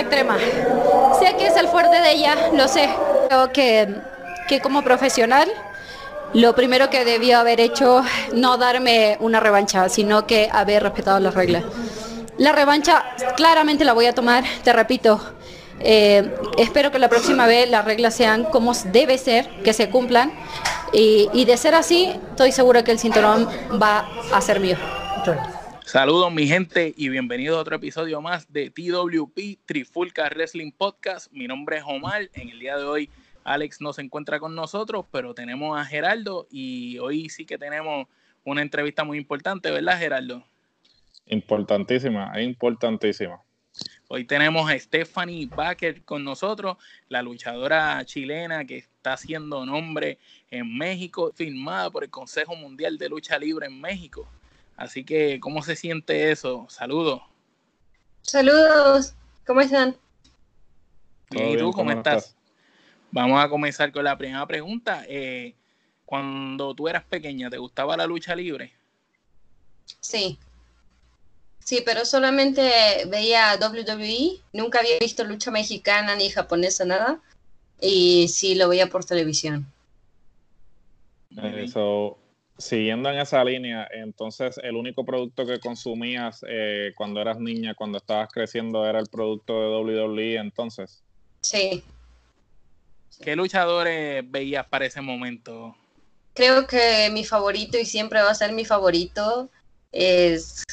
extrema. Sé que es el fuerte de ella, lo sé. Creo que, que como profesional, lo primero que debió haber hecho, no darme una revancha, sino que haber respetado las reglas. La revancha claramente la voy a tomar, te repito. eh, espero que la próxima vez las reglas sean como debe ser, que se cumplan. Y, y de ser así, estoy segura que el cinturón va a ser mío. Saludos mi gente y bienvenidos a otro episodio más de TWP Trifulca Wrestling Podcast. Mi nombre es Omar. En el día de hoy Alex no se encuentra con nosotros, pero tenemos a Geraldo y hoy sí que tenemos una entrevista muy importante, ¿verdad Geraldo? Importantísima, importantísima. Hoy tenemos a Stephanie Baker con nosotros, la luchadora chilena que está haciendo nombre en México, firmada por el Consejo Mundial de Lucha Libre en México. Así que, ¿cómo se siente eso? Saludos. Saludos, ¿cómo están? Bien, ¿Y tú cómo, estás? Vamos a comenzar con la primera pregunta. Eh, cuando tú eras pequeña, ¿te gustaba la lucha libre? Sí. Sí, pero solamente veía WWE, nunca había visto lucha mexicana ni japonesa, nada. Y sí lo veía por televisión. Eso, siguiendo en esa línea, entonces el único producto que consumías eh, cuando eras niña, cuando estabas creciendo, era el producto de WWE, entonces. Sí. ¿Qué luchadores veías para ese momento? Creo que mi favorito y siempre va a ser mi favorito es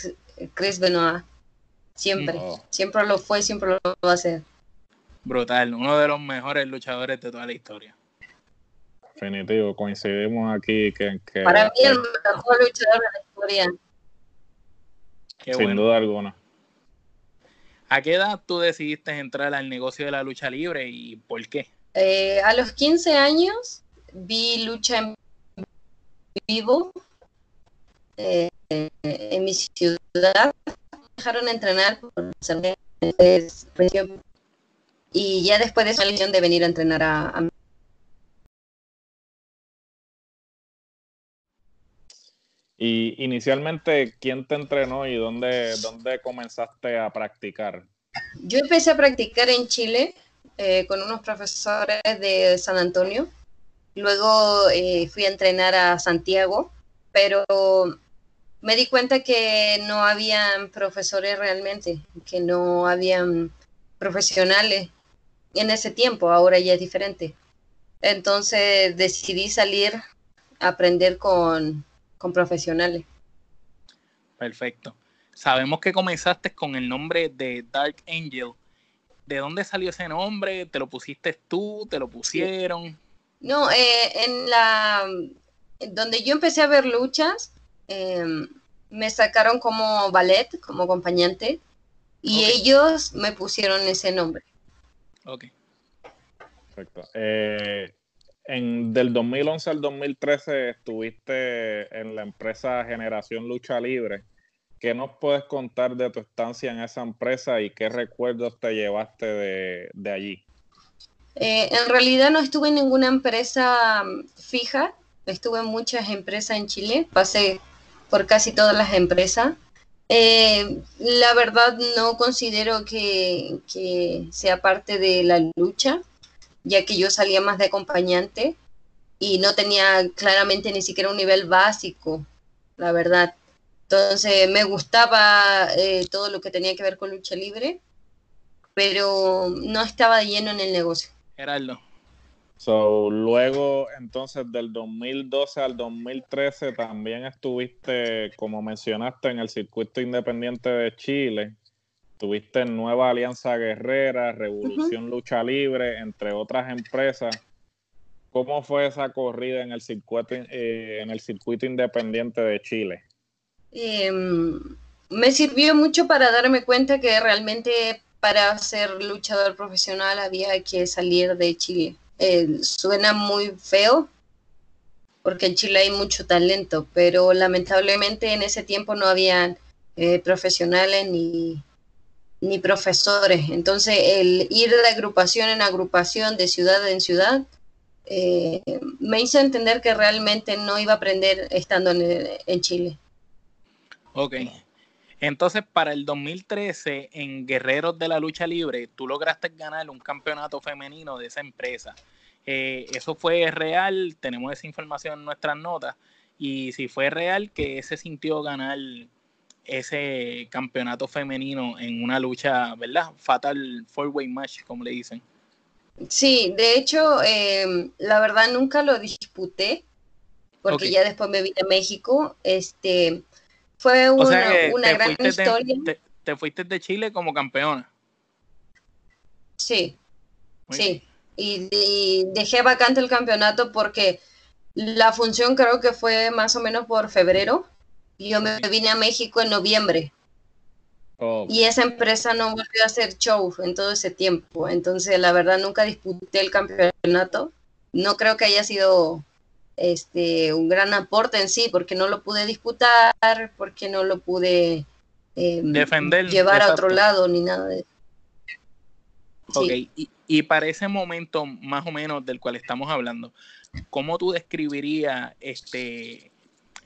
Chris Benoit. Siempre, oh. siempre lo fue, siempre lo va a ser. Brutal, uno de los mejores luchadores de toda la historia. Definitivo, coincidimos aquí que, que para mí el mejor luchador de la historia. Qué Sin bueno. duda alguna. ¿A qué edad tú decidiste entrar al negocio de la lucha libre y por qué? Eh, a los 15 años vi lucha en vivo eh, en mi ciudad. Dejaron entrenar por y ya después de esa elección de venir a entrenar a, a Y inicialmente, ¿quién te entrenó y dónde, dónde comenzaste a practicar? Yo empecé a practicar en Chile eh, con unos profesores de San Antonio. Luego eh, fui a entrenar a Santiago, pero me di cuenta que no habían profesores realmente, que no habían profesionales en ese tiempo, ahora ya es diferente. Entonces decidí salir a aprender con, con profesionales. Perfecto. Sabemos que comenzaste con el nombre de Dark Angel. ¿De dónde salió ese nombre? ¿Te lo pusiste tú? ¿Te lo pusieron? No, eh, en la donde yo empecé a ver luchas, eh, me sacaron como ballet, como acompañante, y okay. ellos me pusieron ese nombre. Ok. Perfecto. Eh, en, del 2011 al 2013 estuviste en la empresa Generación Lucha Libre. ¿Qué nos puedes contar de tu estancia en esa empresa y qué recuerdos te llevaste de, allí? Eh, en realidad no estuve en ninguna empresa fija, estuve en muchas empresas en Chile, pasé por casi todas las empresas. Eh, la verdad no considero que, sea parte de la lucha, ya que yo salía más de acompañante y no tenía claramente ni siquiera un nivel básico, la verdad. Entonces me gustaba eh, todo lo que tenía que ver con lucha libre, pero no estaba lleno en el negocio. Gerardo. So, luego, entonces, del 2012 al 2013, también estuviste, como mencionaste, en el circuito independiente de Chile. Tuviste en Nueva Alianza Guerrera, Revolución uh -huh. Lucha Libre, entre otras empresas. ¿Cómo fue esa corrida en el circuito, eh, en el circuito independiente de Chile? Eh, me sirvió mucho para darme cuenta que realmente para ser luchador profesional había que salir de Chile. Eh, suena muy feo porque en Chile hay mucho talento, pero lamentablemente en ese tiempo no había eh, profesionales ni, ni profesores. Entonces el ir de agrupación en agrupación, de ciudad en ciudad, eh, me hizo entender que realmente no iba a aprender estando en, Chile. Ok. Entonces, para el 2013, en Guerreros de la Lucha Libre, tú lograste ganar un campeonato femenino de esa empresa. Eh, ¿Eso fue real? Tenemos esa información en nuestras notas. Y si fue real, que se sintió ganar ese campeonato femenino en una lucha, ¿verdad? Fatal Four-Way Match, como le dicen. Sí, de hecho, em, la verdad nunca lo disputé, porque ya después me vine a México. Este, fue una, gran historia. te, fuiste de Chile como campeona. Sí, sí. Y, dejé vacante el campeonato porque la función creo que fue más o menos por febrero. Y yo me vine a México en noviembre. Y esa empresa no volvió a hacer show en todo ese tiempo. Entonces, la verdad, nunca disputé el campeonato. No creo que haya sido este, un gran aporte en sí, porque no lo pude disputar, porque no lo pude em, Defender, llevar a otro lado, ni nada de eso. Ok, y, para ese momento más o menos del cual estamos hablando, ¿cómo tú describirías este,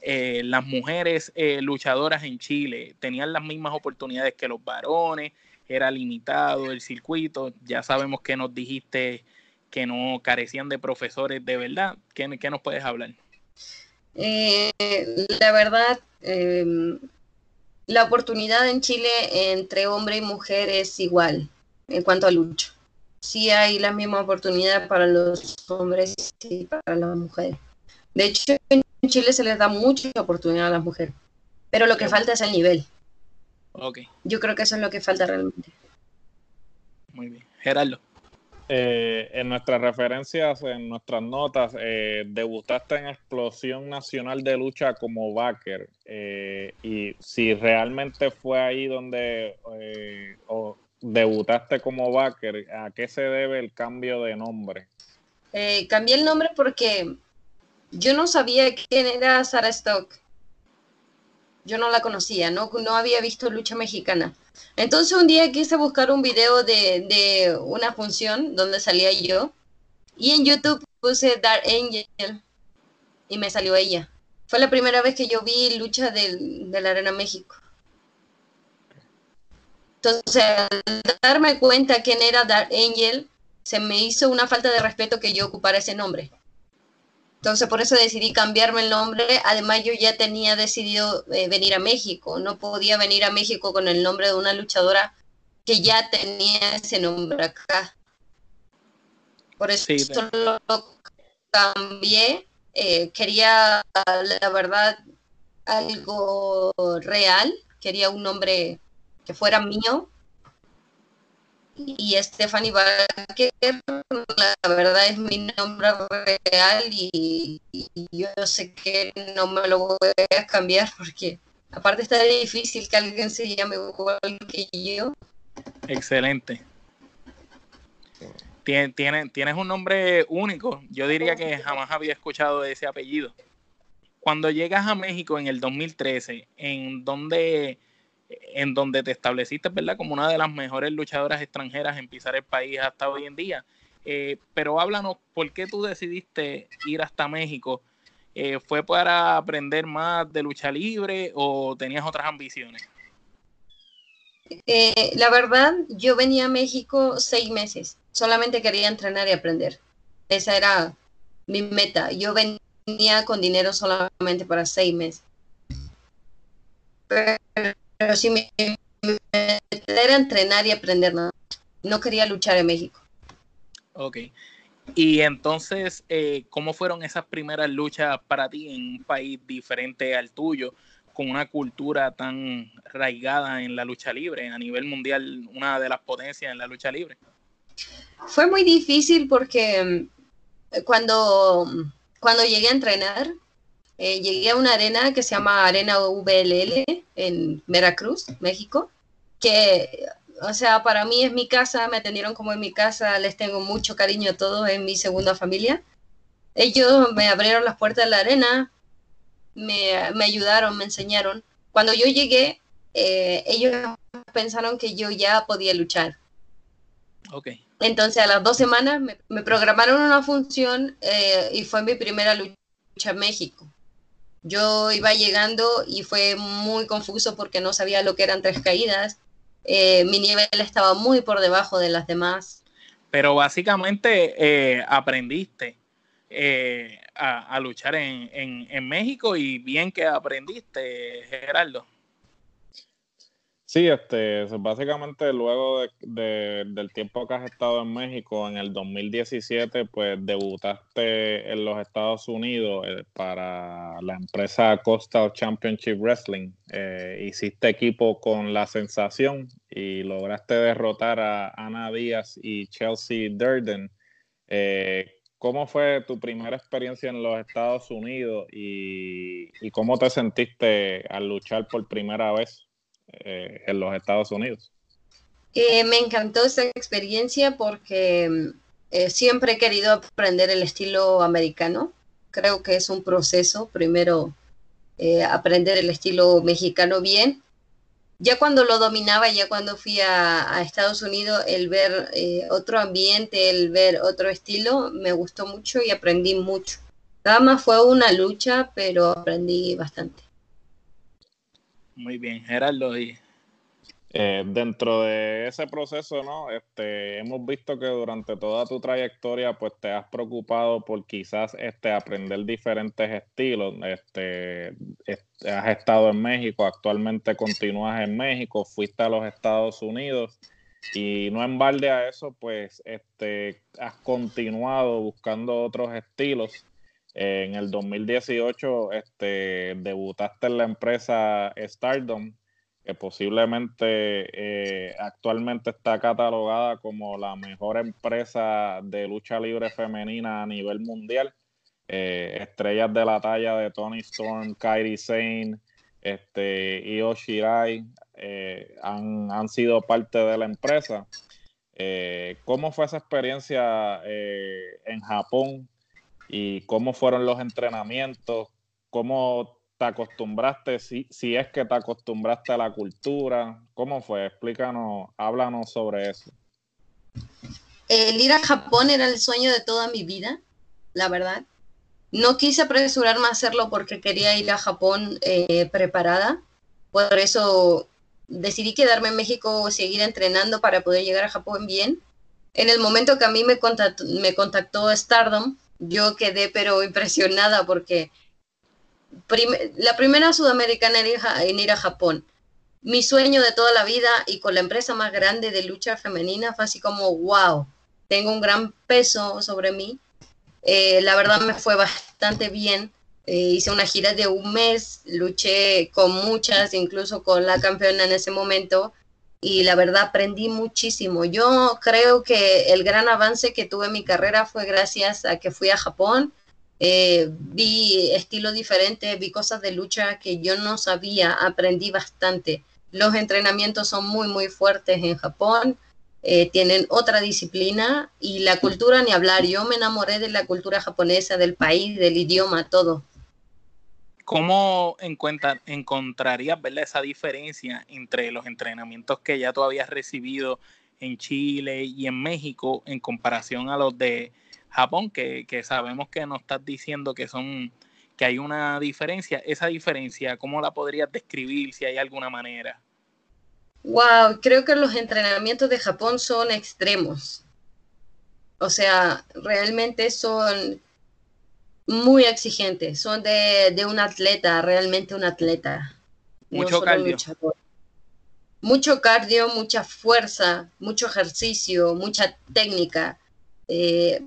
eh, las mujeres eh, luchadoras en Chile? ¿Tenían las mismas oportunidades que los varones? ¿Era limitado el circuito? Ya sabemos que nos dijiste que no carecían de profesores de verdad. ¿Qué, nos puedes hablar? Eh, la verdad, em, la oportunidad en Chile entre hombre y mujer es igual en cuanto a lucha. Sí hay la misma oportunidad para los hombres y para las mujeres. De hecho, en Chile se les da mucha oportunidad a las mujeres, pero lo que falta es el nivel. Okay. Yo creo que eso es lo que falta realmente. Muy bien. Gerardo. Eh, en nuestras referencias, en nuestras notas, eh, debutaste en Explosión Nacional de Lucha como backer. Eh, y si realmente fue ahí donde debutaste como backer, ¿a qué se debe el cambio de nombre? cambié el nombre porque yo no sabía quién era Sarah Stock. Yo no la conocía, no, no había visto lucha mexicana. Entonces un día quise buscar un video de, una función donde salía yo y en YouTube puse Dark Angel y me salió ella. Fue la primera vez que yo vi lucha de, de la Arena México. Entonces, al darme cuenta quién era Dark Angel, se me hizo una falta de respeto que yo ocupara ese nombre. Entonces por eso decidí cambiarme el nombre. Además yo ya tenía decidido eh, venir a México. No podía venir a México con el nombre de una luchadora que ya tenía ese nombre acá. Por eso lo cambié. Eh, quería, la verdad, algo real. Quería un nombre que fuera mío y Stephanie Barker, la verdad es mi nombre real y, yo sé que no me lo voy a cambiar porque aparte está difícil que alguien se llame igual que yo. Excelente. Tienes, tienes un nombre único. Yo diría que jamás había escuchado ese apellido. Cuando llegas a México en el 2013, ¿en dónde en donde te estableciste, ¿verdad? Como una de las mejores luchadoras extranjeras en pisar el país hasta hoy en día. Eh, pero háblanos, ¿por qué tú decidiste ir hasta México? Eh, ¿Fue para aprender más de lucha libre o tenías otras ambiciones? Eh, la verdad, yo venía a México seis meses. Solamente quería entrenar y aprender. Esa era mi meta. Yo venía con dinero solamente para seis meses. Pero pero sí me, era entrenar y aprender nada. No quería luchar en México. Ok. Y entonces, eh, ¿cómo fueron esas primeras luchas para ti en un país diferente al tuyo, con una cultura tan arraigada en la lucha libre, a nivel mundial, una de las potencias en la lucha libre? Fue muy difícil porque mm, cuando, cuando llegué a entrenar, eh, llegué a una arena que se llama Arena VLL en Veracruz, México, que, o sea, para mí es mi casa, me atendieron como en mi casa, les tengo mucho cariño a todos, en mi segunda familia. Ellos me abrieron las puertas de la arena, me, ayudaron, me enseñaron. Cuando yo llegué, eh, ellos pensaron que yo ya podía luchar. Okay. Entonces a las dos semanas me, programaron una función eh, y fue mi primera lucha en México Yo iba llegando y fue muy confuso porque no sabía lo que eran tres caídas. Eh, mi nivel estaba muy por debajo de las demás. Pero básicamente eh, aprendiste eh, a, luchar en, en, México y bien que aprendiste, Gerardo. Sí, este, básicamente luego de, del tiempo que has estado en México, en el 2017, pues debutaste en los Estados Unidos eh, para la empresa Coastal Championship Wrestling. Eh, hiciste equipo con La Sensación y lograste derrotar a Ana Díaz y Chelsea Durden. Eh, ¿Cómo fue tu primera experiencia en los Estados Unidos y, y cómo te sentiste al luchar por primera vez? Eh, en los Estados Unidos. Eh, me encantó esta experiencia porque eh, siempre he querido aprender el estilo americano. Creo que es un proceso, primero aprender el estilo mexicano bien. Ya cuando lo dominaba, ya cuando fui a, Estados Unidos, el ver otro ambiente, el ver otro estilo, me gustó mucho y aprendí mucho. Nada más fue una lucha, pero aprendí bastante. Muy bien, Gerardo. Y... Eh, dentro de ese proceso, ¿no? Este, hemos visto que durante toda tu trayectoria, pues te has preocupado por quizás este, aprender diferentes estilos. Este, has estado en México, actualmente continúas en México, fuiste a los Estados Unidos y no en balde a eso, pues este, has continuado buscando otros estilos en el 2018 este, debutaste en la empresa Stardom, que posiblemente eh, actualmente está catalogada como la mejor empresa de lucha libre femenina a nivel mundial. Eh, estrellas de la talla de Tony Storm, Kairi Sane, este, Io Shirai eh, han, han, sido parte de la empresa. ¿Cómo fue esa experiencia en Japón y cómo fueron los entrenamientos, cómo te acostumbraste, si, si es que te acostumbraste a la cultura, cómo fue, explícanos, háblanos sobre eso. El ir a Japón era el sueño de toda mi vida, la verdad. No quise apresurarme a hacerlo porque quería ir a Japón eh, preparada. Por eso decidí quedarme en México, seguir entrenando para poder llegar a Japón bien. En el momento que a mí me contactó Stardom, yo quedé pero impresionada porque la primera sudamericana en ir, a, Japón, mi sueño de toda la vida y con la empresa más grande de lucha femenina fue así como, wow, tengo un gran peso sobre mí. Eh, la verdad me fue bastante bien. Eh, hice una gira de un mes, luché con muchas, incluso con la campeona en ese momento y la verdad aprendí muchísimo. Yo creo que el gran avance que tuve en mi carrera fue gracias a que fui a Japón, eh, vi estilo diferente, vi cosas de lucha que yo no sabía, aprendí bastante. Los entrenamientos son muy, muy fuertes en Japón, eh, tienen otra disciplina y la cultura ni hablar. Yo me enamoré de la cultura japonesa, del país, del idioma, todo. ¿Cómo encontrarías esa diferencia entre los entrenamientos que ya tú habías recibido en Chile y en México en comparación a los de Japón, que, sabemos que nos estás diciendo que son que hay una diferencia? Esa diferencia, ¿cómo la podrías describir si hay alguna manera? Wow, creo que los entrenamientos de Japón son extremos. O sea, realmente son muy exigentes, son de, un atleta, realmente un atleta. Mucho cardio. Mucho cardio, mucha fuerza, mucho ejercicio, mucha técnica. Eh,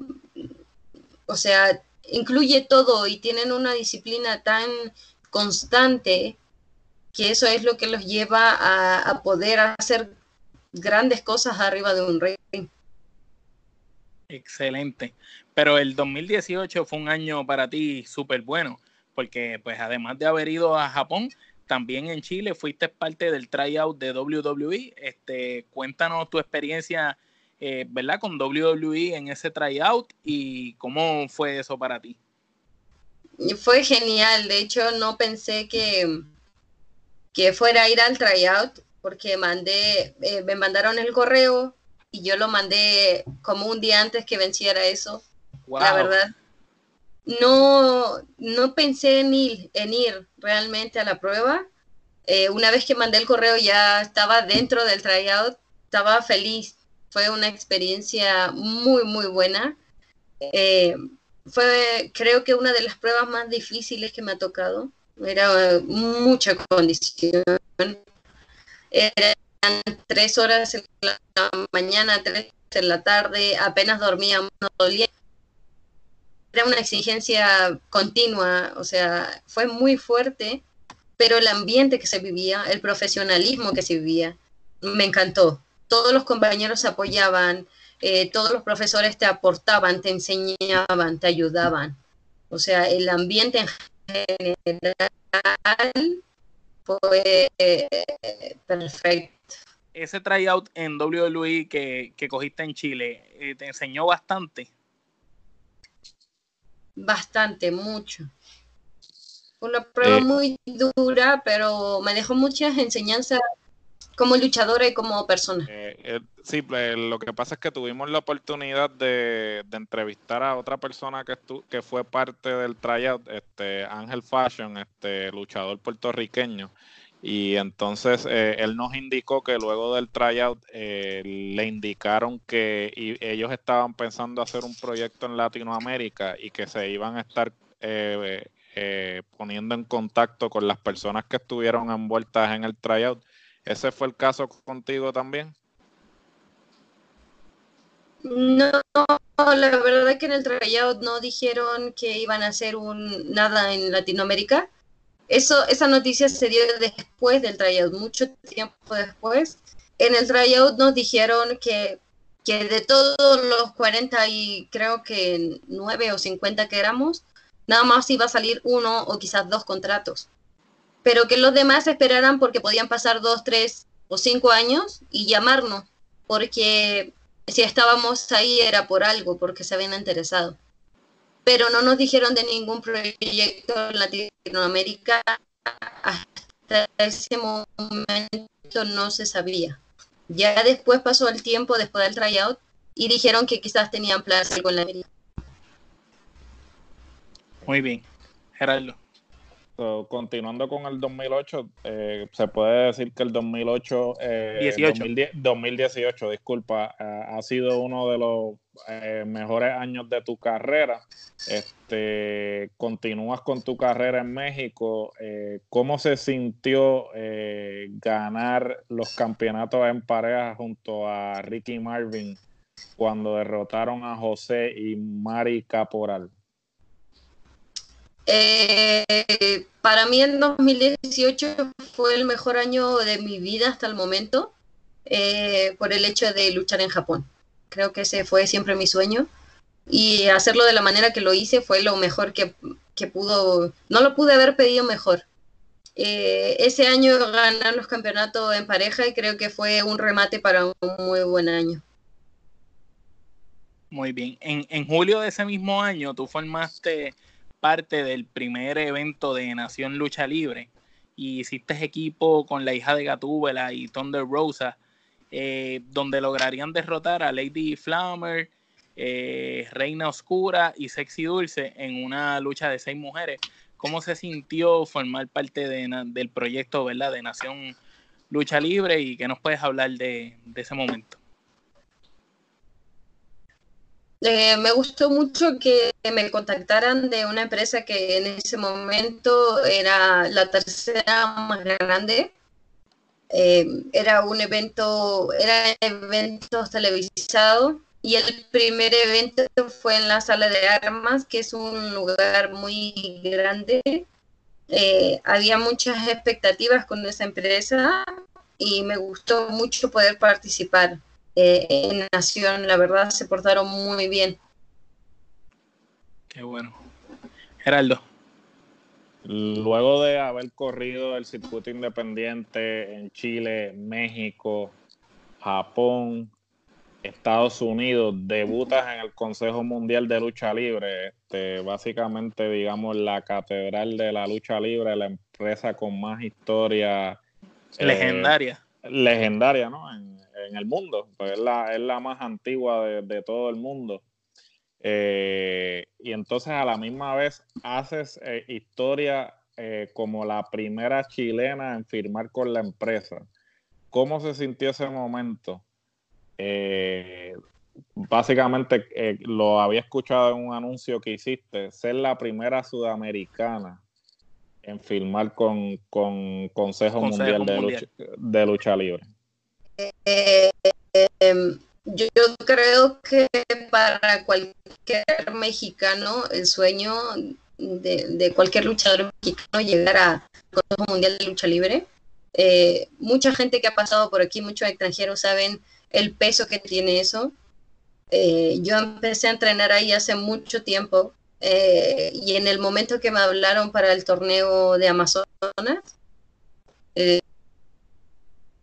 o sea, incluye todo y tienen una disciplina tan constante que eso es lo que los lleva a, a poder hacer grandes cosas arriba de un ring. Excelente. Pero el 2018 fue un año para ti súper bueno, porque pues además de haber ido a Japón, también en Chile fuiste parte del tryout de WWE. Este, cuéntanos tu experiencia, eh, ¿verdad? Con WWE en ese tryout y cómo fue eso para ti. Fue genial. De hecho, no pensé que, que fuera a ir al tryout porque mandé, eh, me mandaron el correo y yo lo mandé como un día antes que venciera eso, la verdad. no, no pensé en ir, en ir realmente a la prueba. Eh, una vez que mandé el correo ya estaba dentro del tryout, estaba feliz. Fue una experiencia muy, muy buena. Eh, fue, creo que una de las pruebas más difíciles que me ha tocado. Era mucha condición. Eran tres horas en la mañana, tres en la tarde, apenas dormía, no era una exigencia continua, o sea, fue muy fuerte, pero el ambiente que se vivía, el profesionalismo que se vivía, me encantó. Todos los compañeros apoyaban, eh, todos los profesores te aportaban, te enseñaban, te ayudaban. O sea, el ambiente en general fue eh, perfecto. Ese tryout en WWE que, que cogiste en Chile, eh, ¿te enseñó bastante? Bastante, mucho. Una prueba eh. muy dura, pero me dejó muchas enseñanzas como luchadora y como persona. Eh, eh, sí, pues, lo que pasa es que tuvimos la oportunidad de, entrevistar a otra persona que, que fue parte del tryout, este Ángel Fashion, este luchador puertorriqueño. Y entonces eh, él nos indicó que luego del tryout eh, le indicaron que ellos estaban pensando hacer un proyecto en Latinoamérica y que se iban a estar eh, poniendo en contacto con las personas que estuvieron envueltas en el tryout. ¿Ese fue el caso contigo también? No, la verdad es que en el tryout no dijeron que iban a hacer un nada en Latinoamérica eso, esa noticia se dio después del tryout, mucho tiempo después. En el tryout nos dijeron que, que de todos los 40 y creo que 9 o 50 que éramos, nada más iba a salir uno o quizás dos contratos. Pero que los demás esperaran porque podían pasar dos, tres o cinco años y llamarnos, porque si estábamos ahí era por algo, porque se habían interesado pero no nos dijeron de ningún proyecto en Latinoamérica. Hasta ese momento no se sabía. Ya después pasó el tiempo después del tryout y dijeron que quizás tenían plazo con la América. Muy bien, Gerardo. Continuando con el 2008, eh, se puede decir que el 2008, 2018, eh, disculpa, eh, ha sido uno de los mejores años de tu carrera este, continúas con tu carrera en México. Eh, ¿Cómo se sintió eh, ganar los campeonatos en pareja junto a Ricky Marvin cuando derrotaron a José y Mari Caporal? Eh, para mí el 2018 fue el mejor año de mi vida hasta el momento por el hecho de luchar en Japón. Creo que ese fue siempre mi sueño y hacerlo de la manera que lo hice fue lo mejor que, pudo, no lo pude haber pedido mejor. Eh, ese año ganar los campeonatos en pareja y creo que fue un remate para un muy buen año. Muy bien. En, en julio de ese mismo año tú formaste parte del primer evento de Nación Lucha Libre y hiciste equipo con la hija de Gatúbela y Thunder Rosa, eh, donde lograrían derrotar a Lady Flammer, eh, Reina Oscura y Sexy Dulce en una lucha de seis mujeres. ¿Cómo se sintió formar parte del proyecto ¿verdad? de Nación Lucha Libre y qué nos puedes hablar de, ese momento? Eh, me gustó mucho que me contactaran de una empresa que en ese momento era la tercera más grande. Eh, era un evento, era eventos televisados y el primer evento fue en la sala de armas, que es un lugar muy grande. Eh, había muchas expectativas con esa empresa y me gustó mucho poder participar eh, en Nación. La verdad, se portaron muy bien. Qué bueno. Geraldo. Luego de haber corrido el circuito independiente en Chile, México, Japón, Estados Unidos, debutas en el Consejo Mundial de Lucha Libre, este, básicamente, digamos, la catedral de la lucha libre, la empresa con más historia. Eh, legendaria. legendaria, ¿no? En, el mundo, pues es la, es la más antigua de, todo el mundo. Eh, y entonces a la misma vez haces eh, historia eh, como la primera chilena en firmar con la empresa. ¿Cómo se sintió ese momento? básicamente lo había escuchado en un anuncio que hiciste, ser la primera sudamericana en firmar con, con Consejo, Mundial, De, lucha, de, Lucha, Libre. Em, yo, creo que para cualquier mexicano el sueño de, cualquier luchador mexicano llegar a Consejo Mundial de Lucha Libre. Eh, mucha gente que ha pasado por aquí, muchos extranjeros saben el peso que tiene eso. Eh, yo empecé a entrenar ahí hace mucho tiempo eh, y en el momento que me hablaron para el torneo de Amazonas,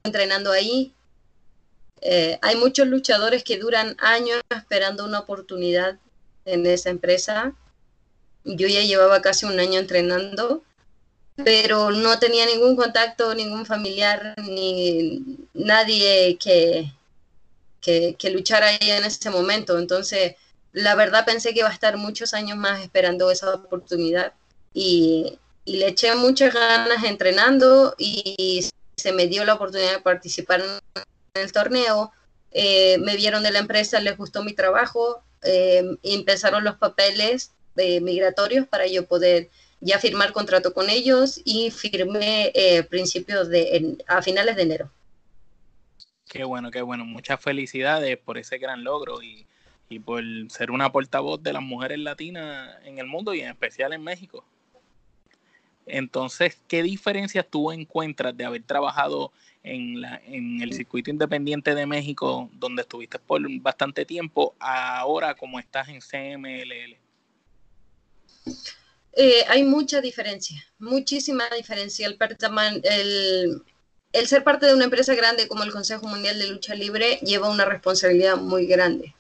entrenando ahí, eh, hay muchos luchadores que duran años esperando una oportunidad en esa empresa. Yo ya llevaba casi un año entrenando, pero no tenía ningún contacto, ningún familiar, ni nadie que, que, que luchara ahí en ese momento. Entonces, la verdad pensé que iba a estar muchos años más esperando esa oportunidad y, y le eché muchas ganas entrenando y se me dio la oportunidad de participar en el torneo, eh, me vieron de la empresa, les gustó mi trabajo, eh, empezaron los papeles eh, migratorios para yo poder ya firmar contrato con ellos y firmé principios de, a finales de enero. Qué bueno, qué bueno. Muchas felicidades por ese gran logro y, y por ser una portavoz de las mujeres latinas en el mundo y en especial en México. Entonces, ¿qué diferencias tú encuentras de haber trabajado en, la, en el circuito independiente de México, donde estuviste por bastante tiempo, ahora como estás en CMLL? Eh, hay mucha diferencia, muchísima diferencia. El, el, ser parte de una empresa grande como el Consejo Mundial de Lucha Libre lleva una responsabilidad muy grande.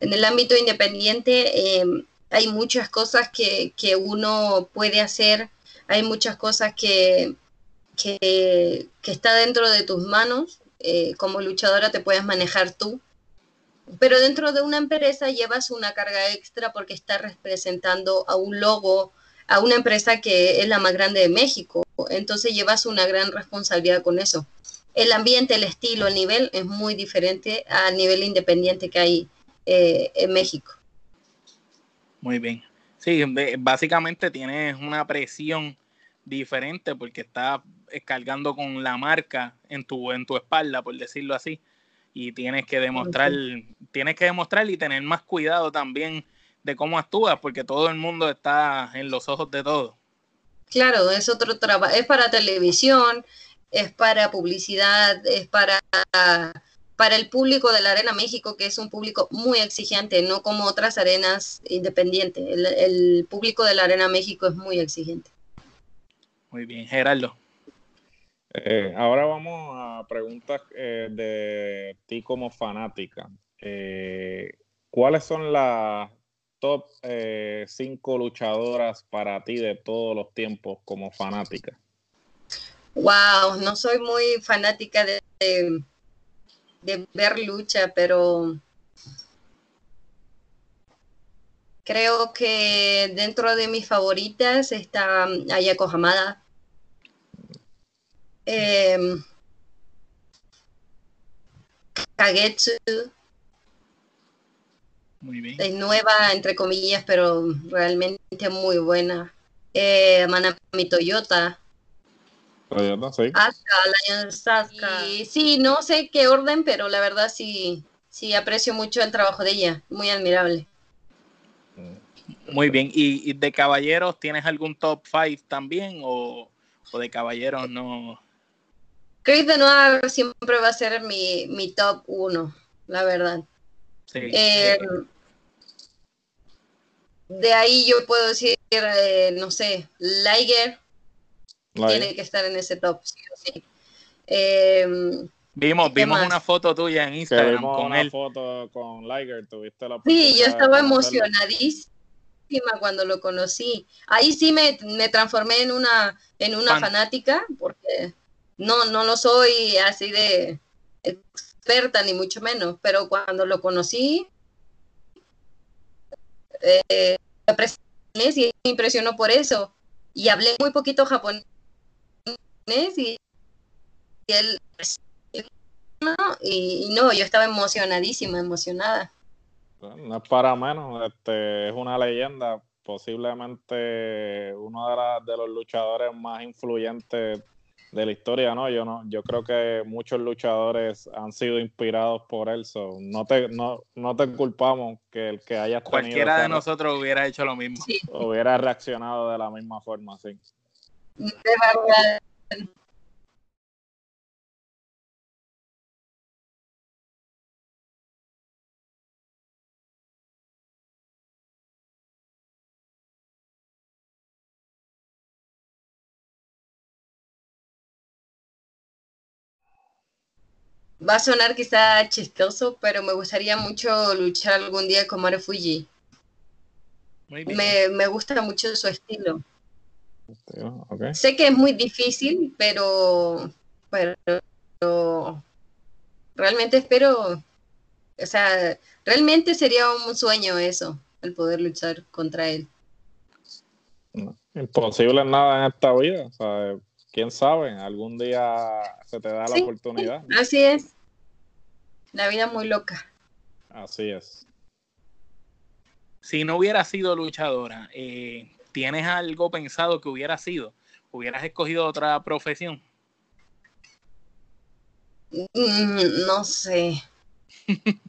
En el ámbito independiente eh, hay muchas cosas que, que uno puede hacer, hay muchas cosas que, que, está dentro de tus manos. Eh, como luchadora te puedes manejar tú. Pero dentro de una empresa llevas una carga extra porque estás representando a un logo, a una empresa que es la más grande de México. Entonces llevas una gran responsabilidad con eso. El ambiente, el estilo, el nivel es muy diferente al nivel independiente que hay eh, en México. Muy bien. Sí, básicamente tienes una presión diferente porque estás cargando con la marca en tu, en tu espalda, por decirlo así, y tienes que demostrar, tienes que demostrar y tener más cuidado también de cómo actúas, porque todo el mundo está en los ojos de todo. Claro, es otro trabajo, es para televisión, es para publicidad, es para, para el público de la Arena México, que es un público muy exigente, no como otras arenas independientes. el público de la Arena México es muy exigente. Muy bien, Gerardo. Eh, ahora vamos a preguntas eh, de ti como fanática. Eh, ¿Cuáles son las top cinco luchadoras para ti de todos los tiempos como fanática? Wow, no soy muy fanática de, de, ver lucha, pero creo que dentro de mis favoritas está Ayako Hamada eh, Kagetsu. Muy bien. Es nueva, entre comillas, pero realmente muy buena. Eh, Manami Toyota. Toyota, sí. Asuka, Y, sí, no sé qué orden, pero la verdad sí, sí aprecio mucho el trabajo de ella. Muy admirable. Muy bien. ¿Y, de caballeros tienes algún top 5 también? O, o de caballeros no? Chris Benoit siempre va a ser mi, top uno, la verdad. Eh, de ahí yo puedo decir, eh, no sé, Liger tiene que estar en ese top, sí sí. Em, vimos vimos una foto tuya en Instagram con una él. foto con Liger, tuviste la Sí, yo estaba emocionadísima cuando lo conocí. Ahí sí me, transformé en una, en una fanática, porque no, no lo soy así de experta, ni mucho menos, pero cuando lo conocí, eh, y me impresionó por eso. Y hablé muy poquito japonés y, él y, no, yo estaba emocionadísima, emocionada. No es para menos, este, es una leyenda, posiblemente uno de, de los luchadores más influyentes de la historia, ¿no? Yo no, yo creo que muchos luchadores han sido inspirados por él, no te, no, no te culpamos que el que haya Cualquiera de nosotros hubiera hecho lo mismo. Hubiera reaccionado de la misma forma, sí. De verdad. Va a sonar quizá chistoso, pero me gustaría mucho luchar algún día con Mario Fuji. Me, gusta mucho su estilo. Sé que es muy difícil, pero, pero, realmente espero, o sea, realmente sería un sueño eso, el poder luchar contra él. imposible nada en esta vida, o sea, quién sabe, algún día se te da la oportunidad. Así es. La vida muy loca. Así es. Si no hubiera sido luchadora, eh, ¿tienes algo pensado que hubiera sido? ¿Hubieras escogido otra profesión? Mm, no sé.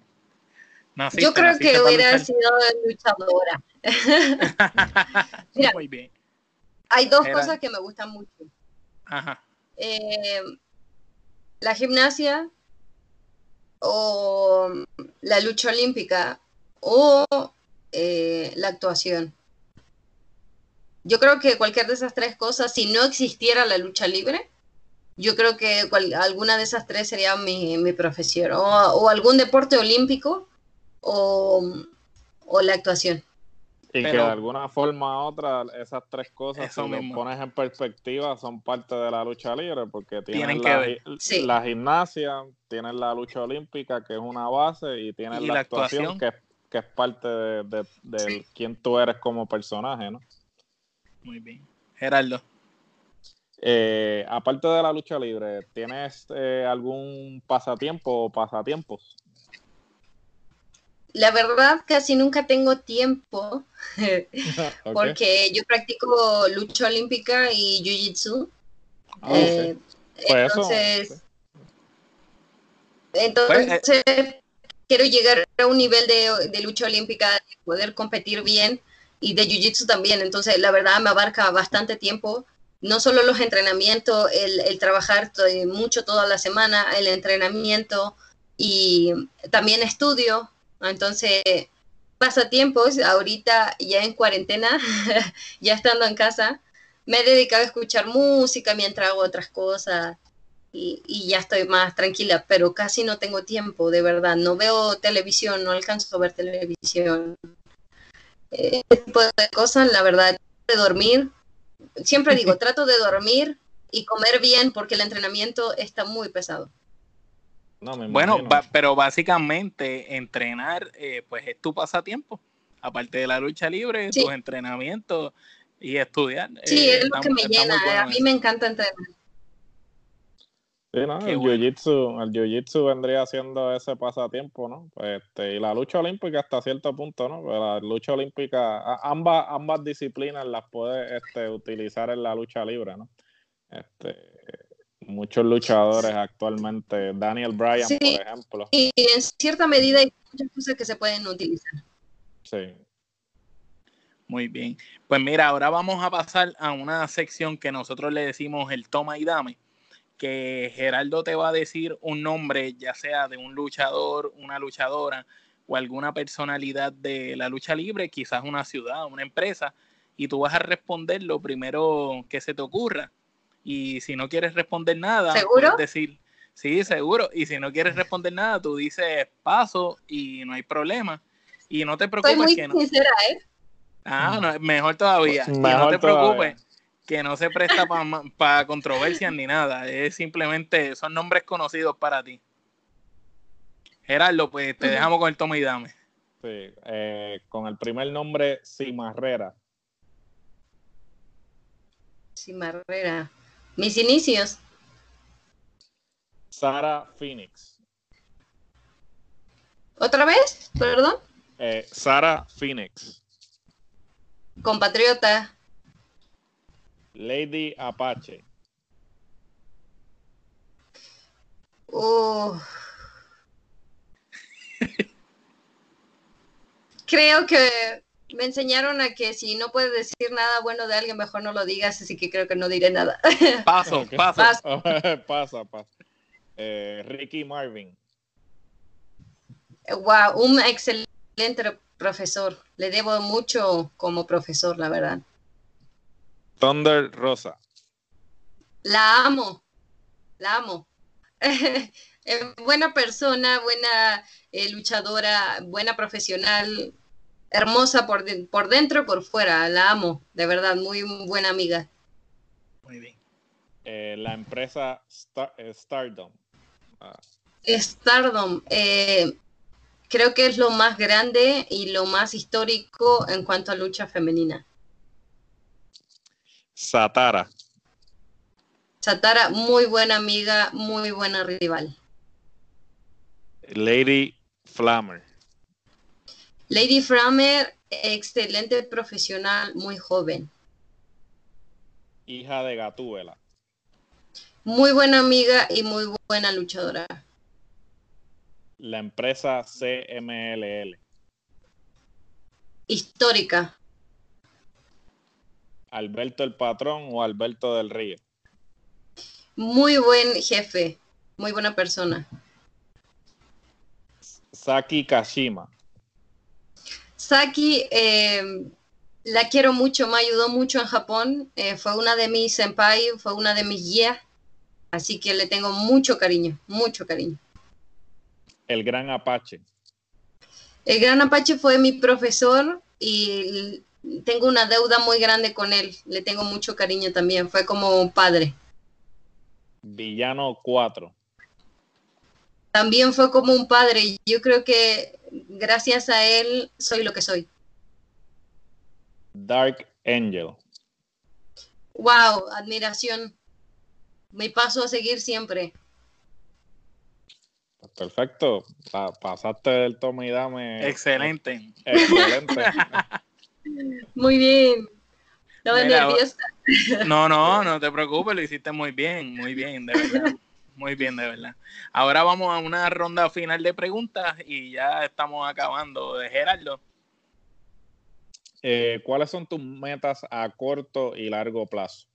Yo creo que hubiera sido luchadora. Mira, Muy bien. Hay dos cosas que me gustan mucho. Eh, la gimnasia o la lucha olímpica o eh, la actuación. Yo creo que cualquier de esas tres cosas, si no existiera la lucha libre, yo creo que alguna de esas tres sería mi, profesión, o, algún deporte olímpico o la actuación. Y que de alguna forma u otra, esas tres cosas, si lo pones en perspectiva, son parte de la lucha libre, porque tienen, la, gimnasia, tienen la lucha olímpica, que es una base, y tienen la, actuación, Que, es parte de, de, quién tú eres como personaje, ¿no? Muy bien. Gerardo. Eh, aparte de la lucha libre, ¿tienes eh, algún pasatiempo o pasatiempos? La verdad, casi nunca tengo tiempo porque yo practico lucha olímpica y jiu-jitsu. Ah, eh, pues entonces, entonces pues, eh, quiero llegar a un nivel de, lucha olímpica, poder competir bien y de jiu-jitsu también. Entonces, la verdad me abarca bastante tiempo. No solo los entrenamientos, el, el trabajar mucho toda la semana, el entrenamiento y también estudio entonces, pasatiempos, ahorita ya en cuarentena, ya estando en casa, me he dedicado a escuchar música mientras hago otras cosas y, ya estoy más tranquila, pero casi no tengo tiempo, de verdad. No veo televisión, no alcanzo a ver televisión. Este tipo de cosas, la verdad, de dormir. Siempre digo, trato de dormir y comer bien porque el entrenamiento está muy pesado bueno, pero básicamente entrenar, eh, pues es tu pasatiempo. Aparte de la lucha libre, tus entrenamientos y estudiar. Sí, es lo que me llena. a mí me encanta entrenar. Sí, no, el jiu-jitsu, el jiu-jitsu vendría siendo ese pasatiempo, ¿no? Pues, este, y la lucha olímpica hasta cierto punto, ¿no? Pues la lucha olímpica, ambas, ambas disciplinas las puedes este, utilizar en la lucha libre, ¿no? Este, muchos luchadores actualmente, Daniel Bryan, por ejemplo. Y en cierta medida hay muchas cosas que se pueden utilizar. Sí. Muy bien. Pues mira, ahora vamos a pasar a una sección que nosotros le decimos el toma y dame, que Geraldo te va a decir un nombre, ya sea de un luchador, una luchadora o alguna personalidad de la lucha libre, quizás una ciudad, una empresa, y tú vas a responder lo primero que se te ocurra. Y si no quieres responder nada, ¿Seguro? decir, sí, seguro. Y si no quieres responder nada, tú dices paso y no hay problema. Y no te preocupes. muy que sincera, ¿eh? Ah, no, mejor todavía. no te preocupes que no se presta para controversias ni nada. Es simplemente, son nombres conocidos para ti. Gerardo, pues te dejamos con el toma y dame. Sí, eh, con el primer nombre Cimarrera. Cimarrera. Mis inicios. Sara Phoenix. ¿Otra vez? Perdón. Eh, Sara Phoenix. Compatriota. Lady Apache. Uh. creo que me enseñaron a que si no puedes decir nada bueno de alguien, mejor no lo digas, así que creo que no diré nada. Paso, paso. Paso. pasa, pasa. Eh, Ricky Marvin. wow, un excelente profesor. Le debo mucho como profesor, la verdad. Thunder Rosa. La amo, la amo. Es buena persona, buena eh, luchadora, buena profesional, hermosa por, de- por dentro y por fuera. La amo, de verdad, muy buena amiga. Muy bien. Eh, la empresa Star- eh, Stardom. Ah, Stardom, eh, creo que es lo más grande y lo más histórico en cuanto a lucha femenina. Satara. Satara, muy buena amiga, muy buena rival. Lady Flammer. Lady Framer, excelente profesional, muy joven. Hija de Gatúbela. Muy buena amiga y muy buena luchadora. La empresa CMLL. Histórica. Alberto el Patrón o Alberto del Río. Muy buen jefe. Muy buena persona. Saki Kashima. Saki, eh, la quiero mucho, me ayudó mucho en Japón. eh, fue una de mis senpai, fue una de mis guías. Así que le tengo mucho cariño, mucho cariño. El Gran Apache. El Gran Apache fue mi profesor y tengo una deuda muy grande con él. Le tengo mucho cariño también. Fue como un padre. Villano 4. También fue como un padre. Yo creo que gracias a él soy lo que soy. Dark Angel. Wow, admiración. Mi paso a seguir siempre. Perfecto. Pa- pasaste del tome y dame. Excelente. Excelente. Muy bien. Mira, nerviosa. No, no, no te preocupes, lo hiciste muy bien, muy bien, de verdad. Muy bien, de verdad. Ahora vamos a una ronda final de preguntas y ya estamos acabando de Gerardo. Eh, ¿Cuáles son tus metas a corto y largo plazo?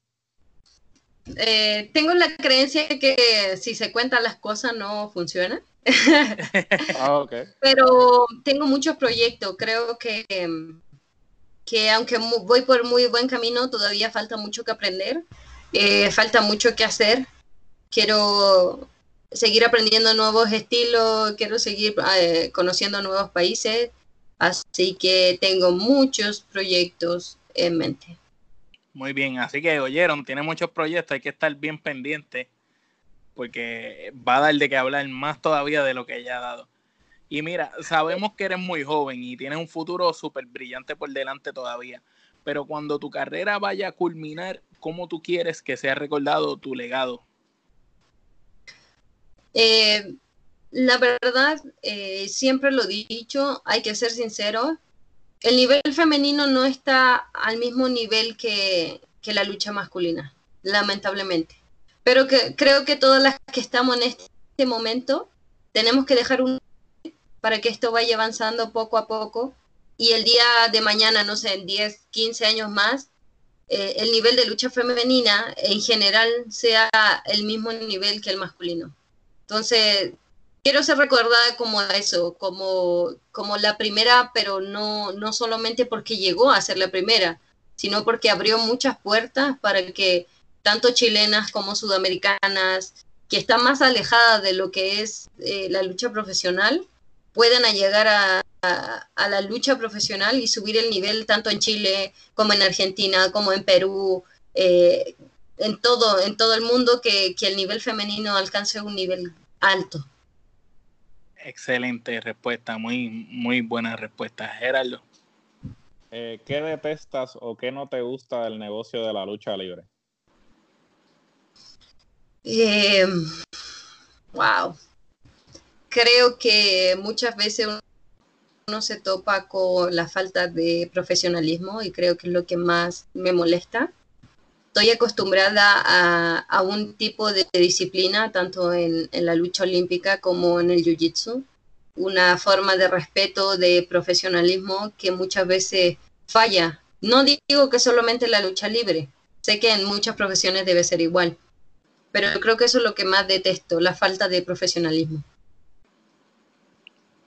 Eh, tengo la creencia que si se cuentan las cosas no funcionan. Ah, ok. pero tengo muchos proyectos. Creo que, que aunque voy por muy buen camino, todavía falta mucho que aprender, eh, falta mucho que hacer. Quiero seguir aprendiendo nuevos estilos, quiero seguir eh, conociendo nuevos países, así que tengo muchos proyectos en mente. Muy bien, así que oyeron, tiene muchos proyectos, hay que estar bien pendiente porque va a dar de qué hablar más todavía de lo que ya ha dado. Y mira, sabemos que eres muy joven y tienes un futuro súper brillante por delante todavía, pero cuando tu carrera vaya a culminar, ¿cómo tú quieres que sea recordado tu legado? Eh, la verdad, eh, siempre lo dicho, hay que ser sincero. El nivel femenino no está al mismo nivel que, que la lucha masculina, lamentablemente. Pero que, creo que todas las que estamos en este momento tenemos que dejar un para que esto vaya avanzando poco a poco y el día de mañana, no sé, en 10, 15 años más, eh, el nivel de lucha femenina en general sea el mismo nivel que el masculino. Entonces, quiero ser recordada como eso, como, como la primera, pero no, no solamente porque llegó a ser la primera, sino porque abrió muchas puertas para que tanto chilenas como sudamericanas, que están más alejadas de lo que es eh, la lucha profesional, puedan llegar a, la lucha profesional y subir el nivel tanto en Chile como en Argentina, como en Perú, eh, en todo, en todo el mundo, que, que el nivel femenino alcance un nivel alto. Excelente respuesta, muy, muy buena respuesta. Gerardo. Eh, ¿Qué detestas o qué no te gusta del negocio de la lucha libre? Eh, wow. Creo que muchas veces uno se topa con la falta de profesionalismo y creo que es lo que más me molesta. Estoy acostumbrada a, un tipo de disciplina, tanto en, la lucha olímpica como en el jiu-jitsu, una forma de respeto, de profesionalismo que muchas veces falla. No digo que solamente la lucha libre, sé que en muchas profesiones debe ser igual, pero creo que eso es lo que más detesto, la falta de profesionalismo.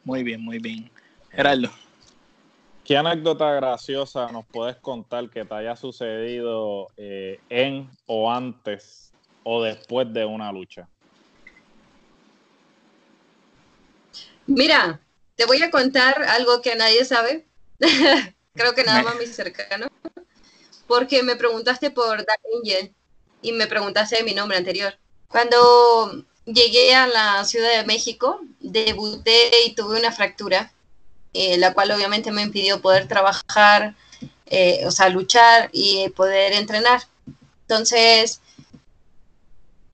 Muy bien, muy bien. Gerardo. ¿Qué anécdota graciosa nos puedes contar que te haya sucedido eh, en o antes o después de una lucha? Mira, te voy a contar algo que nadie sabe. Creo que nada más mi cercano. Porque me preguntaste por Dark Angel y me preguntaste de mi nombre anterior. Cuando llegué a la Ciudad de México, debuté y tuve una fractura, eh, la cual obviamente me impidió poder trabajar, eh, o sea, luchar y poder entrenar. Entonces,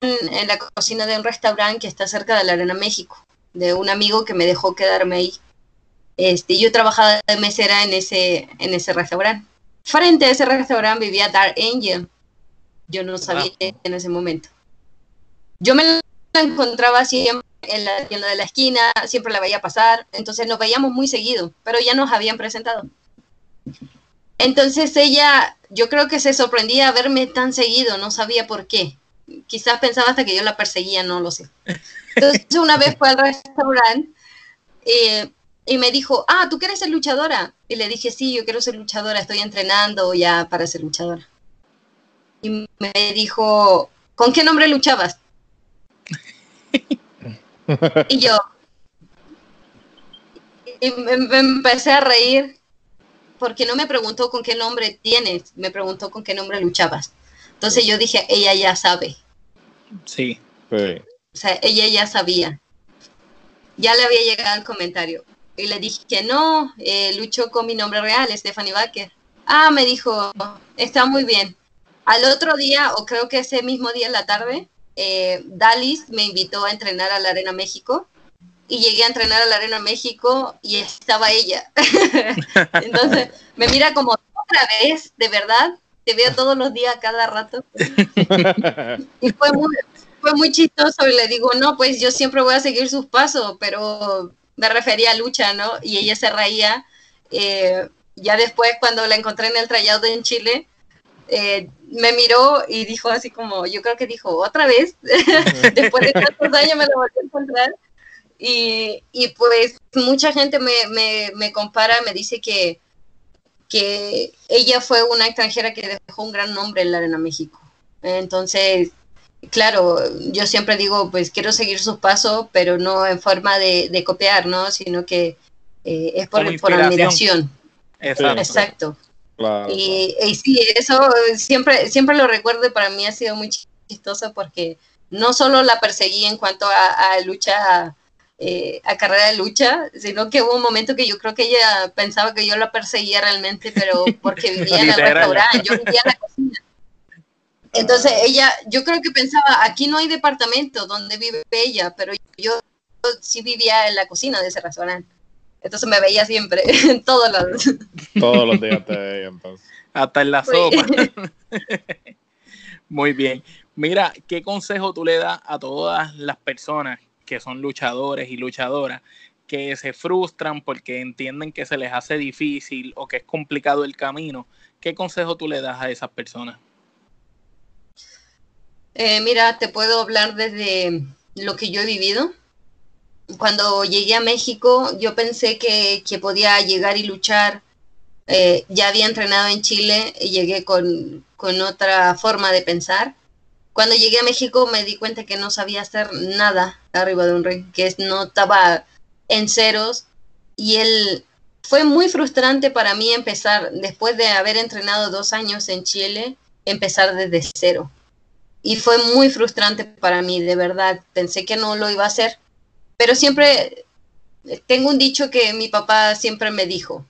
en, en, la cocina de un restaurante que está cerca de la Arena México, de un amigo que me dejó quedarme ahí. Este, yo trabajaba de mesera en ese, en ese restaurante. Frente a ese restaurante vivía Dark Angel. Yo no sabía en ese momento. Yo me la encontraba siempre en la tienda de la esquina, siempre la veía pasar, entonces nos veíamos muy seguido, pero ya nos habían presentado. Entonces ella, yo creo que se sorprendía verme tan seguido, no sabía por qué. Quizás pensaba hasta que yo la perseguía, no lo sé. Entonces una vez fue al restaurante eh, y me dijo, ah, ¿tú quieres ser luchadora? Y le dije, sí, yo quiero ser luchadora, estoy entrenando ya para ser luchadora. Y me dijo, ¿con qué nombre luchabas? y yo, y me, me, empecé a reír porque no me preguntó con qué nombre tienes, me preguntó con qué nombre luchabas. Entonces yo dije, ella ya sabe. Sí. sí. O sea, ella ya sabía. Ya le había llegado el comentario. Y le dije que no, eh, luchó con mi nombre real, Stephanie Baker. Ah, me dijo, está muy bien. Al otro día, o creo que ese mismo día en la tarde, eh, me invitó a entrenar a la Arena México y llegué a entrenar a la Arena México y estaba ella. Entonces me mira como otra vez, de verdad, te veo todos los días, cada rato. y fue muy, fue muy chistoso y le digo, no, pues yo siempre voy a seguir sus pasos, pero me refería a lucha, ¿no? Y ella se reía. Eh, ya después, cuando la encontré en el trayado en Chile, eh, me miró y dijo así como, yo creo que dijo, otra vez, después de tantos años me lo volví a encontrar. Y, y pues mucha gente me, me, me, compara, me dice que, que ella fue una extranjera que dejó un gran nombre en la Arena México. Entonces, claro, yo siempre digo, pues quiero seguir sus pasos, pero no en forma de, copiar, ¿no? Sino que eh, es por, por admiración. Exacto. Y, sí, eso siempre, siempre lo recuerdo y para mí ha sido muy chistoso porque no solo la perseguí en cuanto a, lucha, eh, a carrera de lucha, sino que hubo un momento que yo creo que ella pensaba que yo la perseguía realmente, pero porque vivía en el restaurante, yo vivía en la cocina. Entonces ella, yo creo que pensaba, aquí no hay departamento donde vive ella, pero yo, sí vivía en la cocina de ese restaurante. Entonces me veía siempre, en todos lados. Todos los días te veía entonces. Hasta en la sopa. Muy bien. Mira, ¿qué consejo tú le das a todas las personas que son luchadores y luchadoras que se frustran porque entienden que se les hace difícil o que es complicado el camino? ¿Qué consejo tú le das a esas personas? Eh, mira, te puedo hablar desde lo que yo he vivido. Cuando llegué a México, yo pensé que, podía llegar y luchar. Eh, ya había entrenado en Chile y llegué con, con otra forma de pensar. Cuando llegué a México me di cuenta que no sabía hacer nada arriba de un ring, que no estaba en ceros y él fue muy frustrante para mí empezar, después de haber entrenado dos años en Chile, empezar desde cero y fue muy frustrante para mí, de verdad. Pensé que no lo iba a hacer, pero siempre tengo un dicho que mi papá siempre me dijo,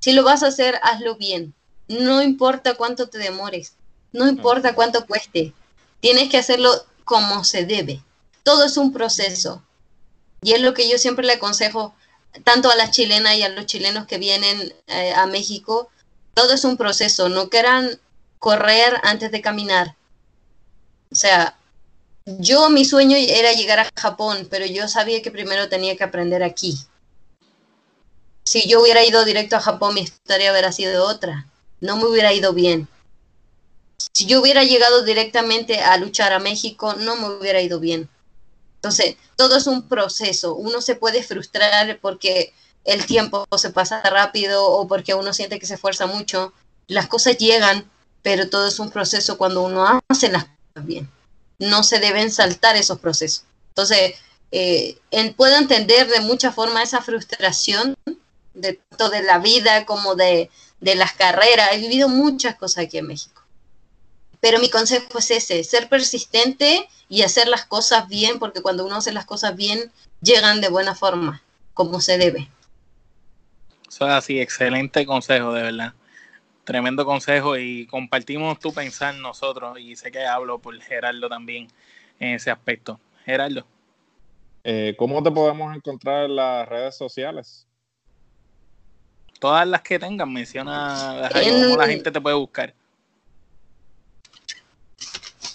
si lo vas a hacer, hazlo bien. No importa cuánto te demores, no importa cuánto cueste, tienes que hacerlo como se debe. Todo es un proceso. Y es lo que yo siempre le aconsejo tanto a las chilenas y a los chilenos que vienen eh, a México. Todo es un proceso. No quieran correr antes de caminar. O sea, yo mi sueño era llegar a Japón, pero yo sabía que primero tenía que aprender aquí. Si yo hubiera ido directo a Japón, mi historia hubiera sido otra. No me hubiera ido bien. Si yo hubiera llegado directamente a luchar a México, no me hubiera ido bien. Entonces, todo es un proceso. Uno se puede frustrar porque el tiempo se pasa rápido o porque uno siente que se esfuerza mucho. Las cosas llegan, pero todo es un proceso cuando uno hace las cosas bien. No se deben saltar esos procesos. Entonces, eh, puedo entender de muchas formas esa frustración de toda la vida como de, de las carreras. He vivido muchas cosas aquí en México. Pero mi consejo es ese, ser persistente y hacer las cosas bien, porque cuando uno hace las cosas bien, llegan de buena forma, como se debe. Eso es así, excelente consejo, de verdad. Tremendo consejo y compartimos tu pensar nosotros y sé que hablo por Gerardo también en ese aspecto. Gerardo. Eh, ¿Cómo te podemos encontrar en las redes sociales? Todas las que tengan, menciona cómo la gente te puede buscar.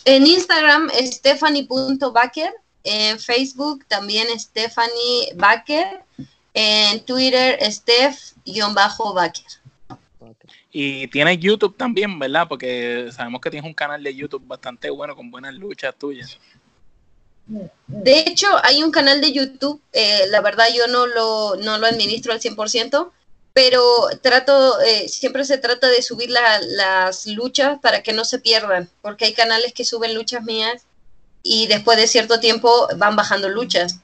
En Instagram, stephanie.baker. En Facebook también Stephanie Baker. En Twitter, Steph-Baker. Y tienes YouTube también, ¿verdad? Porque sabemos que tienes un canal de YouTube bastante bueno con buenas luchas tuyas. De hecho, hay un canal de YouTube, eh, la verdad yo no lo, no lo administro al 100%, pero trato, eh, siempre se trata de subir las luchas para que no se pierdan, porque hay canales que suben luchas mías y después de cierto tiempo van bajando luchas.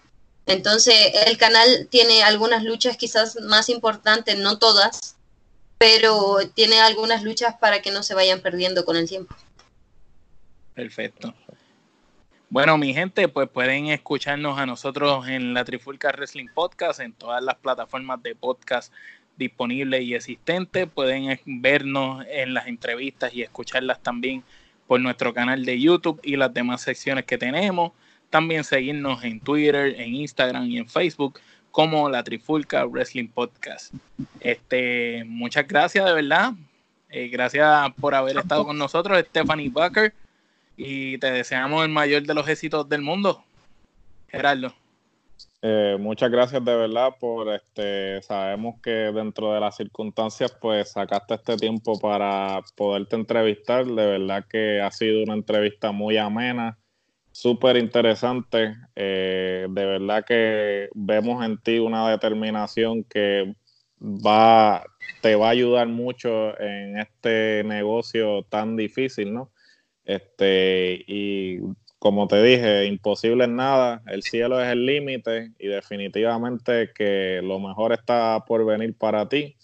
Entonces, el canal tiene algunas luchas quizás más importantes, no todas, pero tiene algunas luchas para que no se vayan perdiendo con el tiempo. Perfecto. Bueno, mi gente, pues pueden escucharnos a nosotros en la Trifulca Wrestling Podcast, en todas las plataformas de podcast disponibles y existentes. Pueden vernos en las entrevistas y escucharlas también por nuestro canal de YouTube y las demás secciones que tenemos. También seguirnos en Twitter, en Instagram y en Facebook como la Trifulca Wrestling Podcast. Este, muchas gracias de verdad. Eh, gracias por haber estado con nosotros, Stephanie Bucker. Y te deseamos el mayor de los éxitos del mundo. Gerardo. Eh, muchas gracias de verdad por este. Sabemos que dentro de las circunstancias, pues sacaste este tiempo para poderte entrevistar. De verdad que ha sido una entrevista muy amena, súper interesante. Eh, de verdad que vemos en ti una determinación que va, te va a ayudar mucho en este negocio tan difícil, ¿no? Este, y como te dije, imposible nada, el cielo es el límite y definitivamente que lo mejor está por venir para ti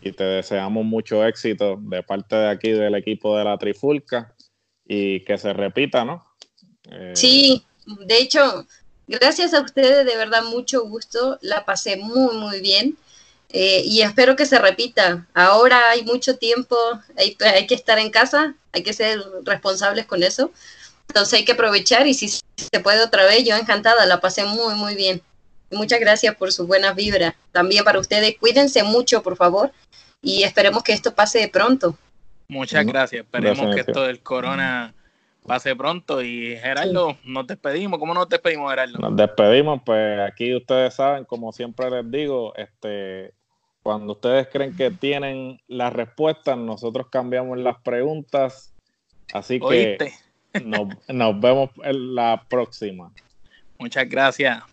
y te deseamos mucho éxito de parte de aquí del equipo de la Trifulca y que se repita, ¿no? Eh, sí, de hecho, gracias a ustedes, de verdad, mucho gusto, la pasé muy, muy bien. Eh, y espero que se repita. Ahora hay mucho tiempo, hay, hay que estar en casa, hay que ser responsables con eso. Entonces hay que aprovechar y si se puede otra vez, yo encantada, la pasé muy, muy bien. Muchas gracias por su buena vibra. También para ustedes, cuídense mucho, por favor, y esperemos que esto pase pronto. Muchas gracias. Esperemos que esto del corona pase pronto. Y Gerardo, nos despedimos. ¿Cómo nos despedimos, Gerardo? Nos despedimos, pues aquí ustedes saben, como siempre les digo, este, cuando ustedes creen que tienen las respuestas, nosotros cambiamos las preguntas. Así que nos, nos vemos en la próxima. Muchas gracias.